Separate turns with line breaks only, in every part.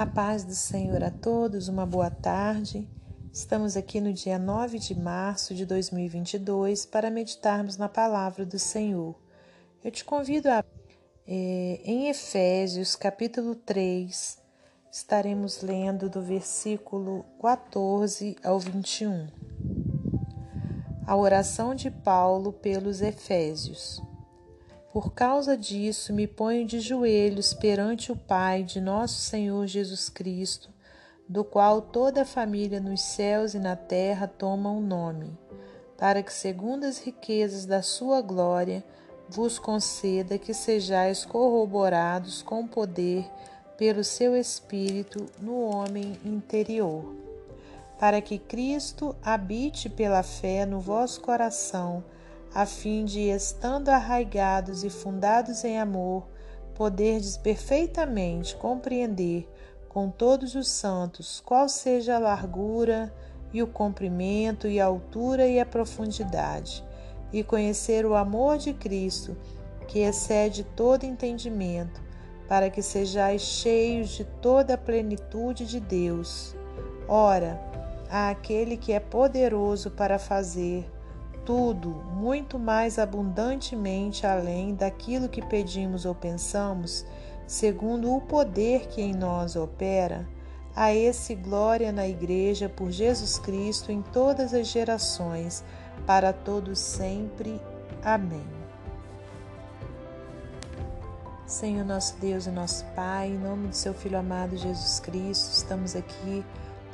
A paz do Senhor a todos, uma boa tarde. Estamos aqui no dia 9 de março de 2022 para meditarmos na palavra do Senhor. Eu te convido a. É, em Efésios, capítulo 3, estaremos lendo do versículo 14 ao 21. A oração de Paulo pelos Efésios. Por causa disso, me ponho de joelhos perante o Pai de nosso Senhor Jesus Cristo, do qual toda a família nos céus e na terra toma o um nome, para que, segundo as riquezas da sua glória, vos conceda que sejais corroborados com poder pelo seu Espírito no homem interior, para que Cristo habite pela fé no vosso coração a fim de, estando arraigados e fundados em amor, poderdes perfeitamente compreender com todos os santos qual seja a largura e o comprimento e a altura e a profundidade, e conhecer o amor de Cristo, que excede todo entendimento, para que sejais cheios de toda a plenitude de Deus. Ora, há aquele que é poderoso para fazer tudo muito mais abundantemente além daquilo que pedimos ou pensamos, segundo o poder que em nós opera, a esse glória na Igreja por Jesus Cristo em todas as gerações, para todos sempre. Amém. Senhor nosso Deus e nosso Pai, em nome do seu Filho amado Jesus Cristo, estamos aqui,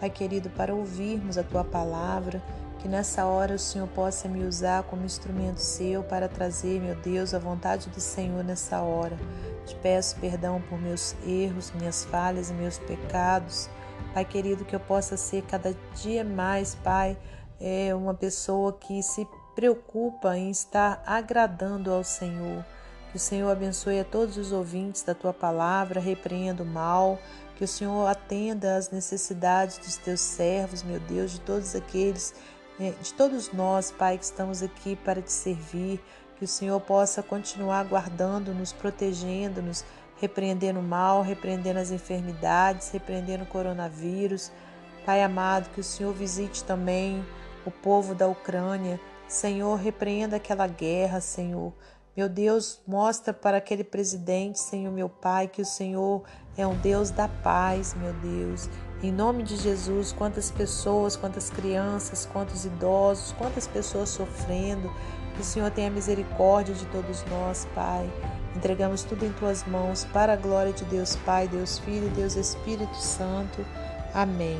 Pai querido, para ouvirmos a tua palavra que nessa hora o Senhor possa me usar como instrumento seu para trazer, meu Deus, a vontade do Senhor nessa hora. Te peço perdão por meus erros, minhas falhas e meus pecados. Pai querido, que eu possa ser cada dia mais, Pai, é uma pessoa que se preocupa em estar agradando ao Senhor. Que o Senhor abençoe a todos os ouvintes da tua palavra, repreenda o mal, que o Senhor atenda às necessidades dos teus servos, meu Deus, de todos aqueles de todos nós, Pai, que estamos aqui para te servir, que o Senhor possa continuar guardando-nos, protegendo-nos, repreendendo o mal, repreendendo as enfermidades, repreendendo o coronavírus. Pai amado, que o Senhor visite também o povo da Ucrânia. Senhor, repreenda aquela guerra, Senhor. Meu Deus, mostra para aquele presidente, Senhor, meu Pai, que o Senhor é um Deus da paz, meu Deus. Em nome de Jesus, quantas pessoas, quantas crianças, quantos idosos, quantas pessoas sofrendo. Que o Senhor tenha misericórdia de todos nós, Pai. Entregamos tudo em tuas mãos, para a glória de Deus Pai, Deus Filho, Deus Espírito Santo. Amém.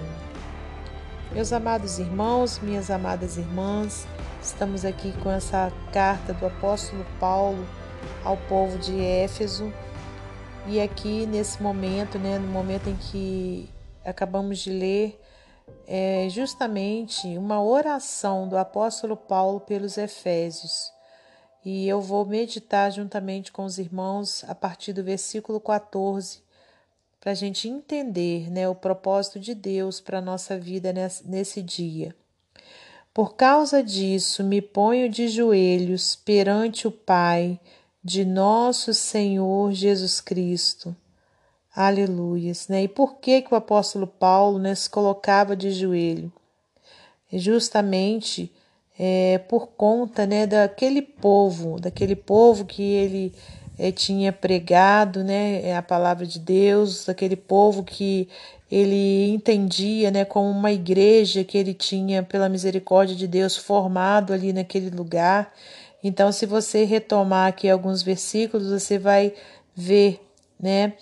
Meus amados irmãos, minhas amadas irmãs, Estamos aqui com essa carta do apóstolo Paulo ao povo de Éfeso. E aqui nesse momento, né, no momento em que acabamos de ler, é justamente uma oração do apóstolo Paulo pelos Efésios. E eu vou meditar juntamente com os irmãos a partir do versículo 14, para a gente entender né, o propósito de Deus para a nossa vida nesse dia. Por causa disso, me ponho de joelhos perante o Pai de nosso Senhor Jesus Cristo. Aleluias. Né? E por que, que o apóstolo Paulo né, se colocava de joelho? É justamente é, por conta né, daquele povo, daquele povo que ele é, tinha pregado né, a palavra de Deus, daquele povo que ele entendia né, como uma igreja que ele tinha, pela misericórdia de Deus, formado ali naquele lugar. Então, se você retomar aqui alguns versículos, você vai ver, né,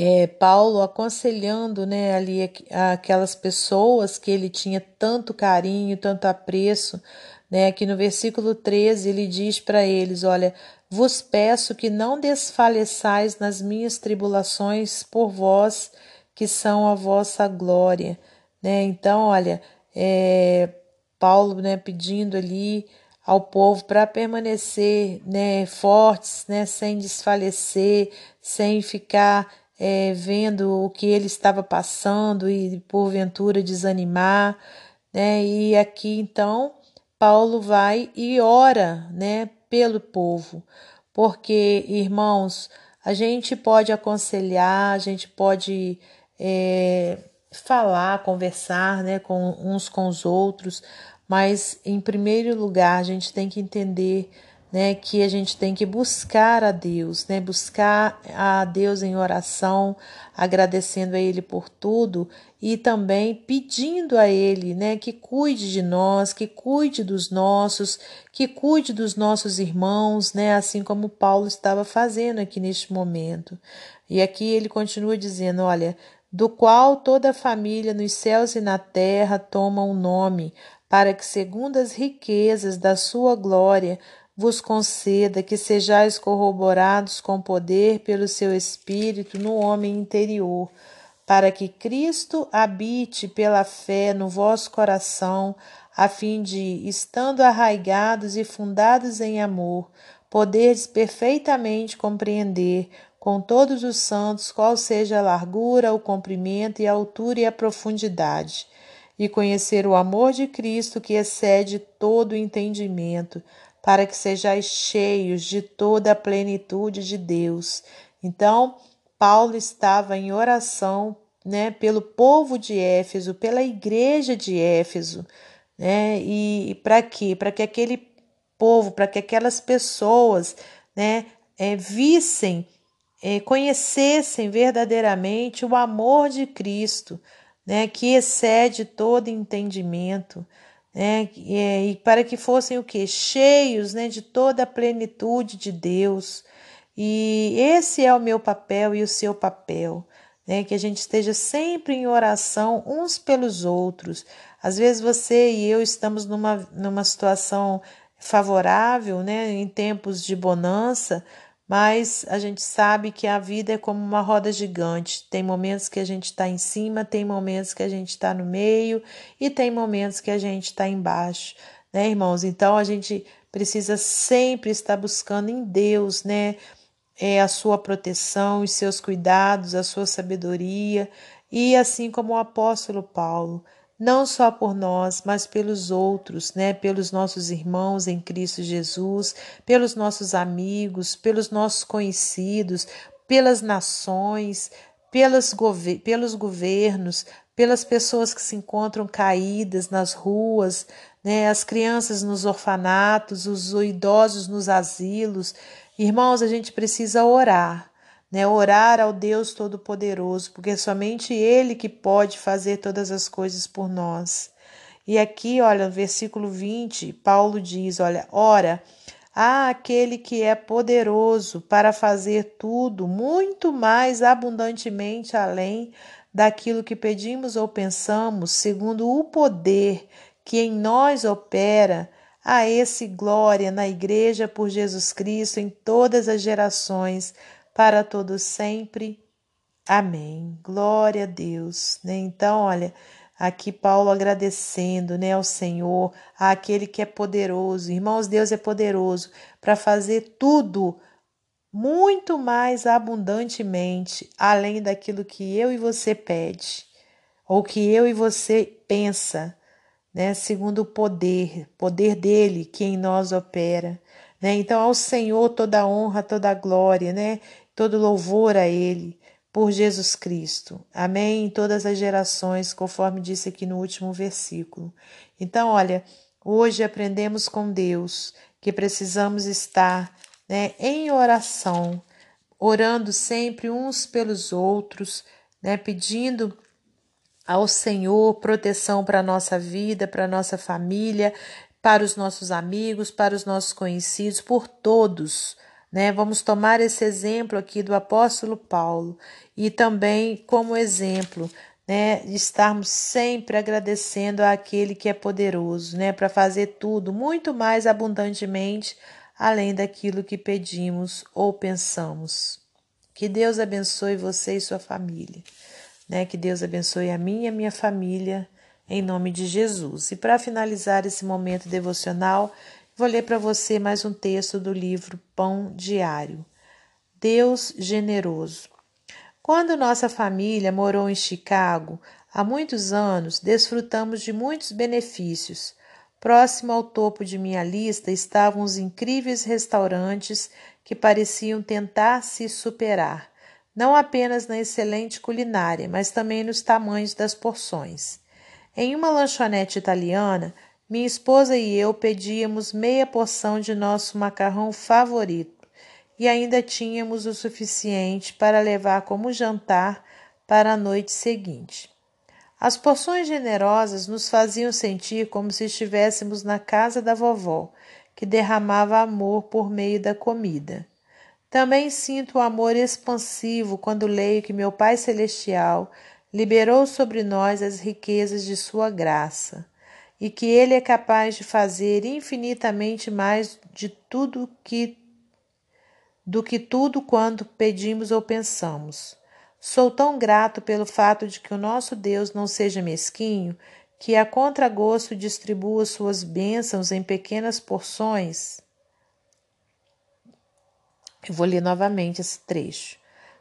é, Paulo aconselhando, né, ali aquelas pessoas que ele tinha tanto carinho, tanto apreço, né, aqui no versículo 13 ele diz para eles, olha, vos peço que não desfaleçais nas minhas tribulações por vós, que são a vossa glória. Né? Então, olha, é, Paulo né, pedindo ali ao povo para permanecer né, fortes, né, sem desfalecer, sem ficar é, vendo o que ele estava passando e porventura desanimar. Né? E aqui então Paulo vai e ora né, pelo povo, porque, irmãos, a gente pode aconselhar, a gente pode é, falar, conversar né, com uns com os outros, mas em primeiro lugar a gente tem que entender né, que a gente tem que buscar a Deus, né, buscar a Deus em oração, agradecendo a Ele por tudo e também pedindo a Ele, né, que cuide de nós, que cuide dos nossos, que cuide dos nossos irmãos, né, assim como Paulo estava fazendo aqui neste momento. E aqui ele continua dizendo, olha, do qual toda a família nos céus e na terra toma o um nome, para que segundo as riquezas da sua glória vos conceda que sejais corroborados com poder pelo seu Espírito no homem interior, para que Cristo habite pela fé no vosso coração, a fim de, estando arraigados e fundados em amor, poderes perfeitamente compreender com todos os santos qual seja a largura, o comprimento e a altura e a profundidade, e conhecer o amor de Cristo que excede todo o entendimento, para que sejais cheios de toda a plenitude de Deus. Então, Paulo estava em oração, né, pelo povo de Éfeso, pela igreja de Éfeso, né? E, e para quê? Para que aquele povo, para que aquelas pessoas, né, é, vissem, é, conhecessem verdadeiramente o amor de Cristo, né, que excede todo entendimento, né? E, e para que fossem o que? Cheios né, de toda a plenitude de Deus. E esse é o meu papel e o seu papel. Né, que a gente esteja sempre em oração uns pelos outros. Às vezes você e eu estamos numa, numa situação favorável, né, em tempos de bonança, mas a gente sabe que a vida é como uma roda gigante. Tem momentos que a gente está em cima, tem momentos que a gente está no meio e tem momentos que a gente está embaixo, né, irmãos? Então a gente precisa sempre estar buscando em Deus, né? É, a sua proteção, os seus cuidados, a sua sabedoria, e assim como o apóstolo Paulo, não só por nós, mas pelos outros, né? Pelos nossos irmãos em Cristo Jesus, pelos nossos amigos, pelos nossos conhecidos, pelas nações, pelas, pelos governos, pelas pessoas que se encontram caídas nas ruas, né? As crianças nos orfanatos, os idosos nos asilos. Irmãos, a gente precisa orar né? Orar ao Deus Todo-Poderoso, porque é somente Ele que pode fazer todas as coisas por nós. E aqui, olha, no versículo 20, Paulo diz: Olha, ora, há aquele que é poderoso para fazer tudo muito mais abundantemente além daquilo que pedimos ou pensamos, segundo o poder que em nós opera. A esse glória na Igreja por Jesus Cristo em todas as gerações para todos sempre. Amém. Glória a Deus. Né? Então, olha, aqui Paulo agradecendo né, ao Senhor, àquele que é poderoso. Irmãos, Deus é poderoso para fazer tudo muito mais abundantemente, além daquilo que eu e você pede, ou que eu e você pensa, né, segundo o poder, poder dele que em nós opera. Né? Então, ao Senhor toda honra, toda glória, né? Todo louvor a Ele por Jesus Cristo. Amém? Em todas as gerações, conforme disse aqui no último versículo. Então, olha, hoje aprendemos com Deus que precisamos estar né, em oração, orando sempre uns pelos outros, né, pedindo ao Senhor proteção para a nossa vida, para a nossa família, para os nossos amigos, para os nossos conhecidos, por todos né? Vamos tomar esse exemplo aqui do apóstolo Paulo e também como exemplo né, estarmos sempre agradecendo àquele que é poderoso, né, para fazer tudo muito mais abundantemente além daquilo que pedimos ou pensamos. Que Deus abençoe você e sua família, né? Que Deus abençoe a mim e a minha família em nome de Jesus. E para finalizar esse momento devocional, Vou ler para você mais um texto do livro Pão Diário. Deus generoso. Quando nossa família morou em Chicago, há muitos anos, desfrutamos de muitos benefícios. Próximo ao topo de minha lista estavam os incríveis restaurantes que pareciam tentar se superar. não apenas na excelente culinária, mas também nos tamanhos das porções. Em uma lanchonete italiana, minha esposa e eu pedíamos meia porção de nosso macarrão favorito e ainda tínhamos o suficiente para levar como jantar para a noite seguinte. As porções generosas nos faziam sentir como se estivéssemos na casa da vovó, que derramava amor por meio da comida. Também sinto o amor expansivo quando leio que meu Pai Celestial liberou sobre nós as riquezas de Sua graça e que Ele é capaz de fazer infinitamente mais de tudo que do que tudo quanto pedimos ou pensamos. Sou tão grato pelo fato de que o nosso Deus não seja mesquinho, que a contragosto distribua suas bênçãos em pequenas porções. Eu vou ler novamente esse trecho.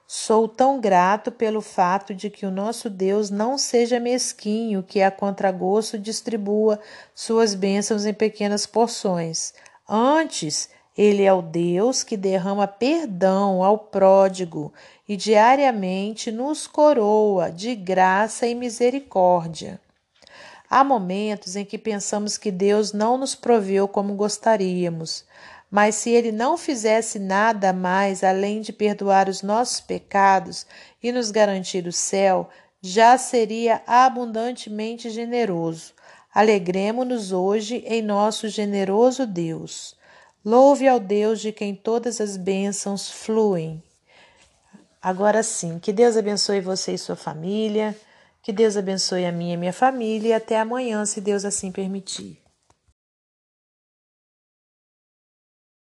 Sou tão grato pelo fato de que o nosso Deus não seja mesquinho, que a contragosto distribua suas bênçãos em pequenas porções. Antes, ele é o Deus que derrama perdão ao pródigo e diariamente nos coroa de graça e misericórdia. Há momentos em que pensamos que Deus não nos proveu como gostaríamos, mas se Ele não fizesse nada mais além de perdoar os nossos pecados e nos garantir o céu, já seria abundantemente generoso. Alegremos-nos hoje em nosso generoso Deus. Louve ao Deus de quem todas as bênçãos fluem. Agora sim, que Deus abençoe você e sua família, que Deus abençoe a minha e minha família e até amanhã, se Deus assim permitir.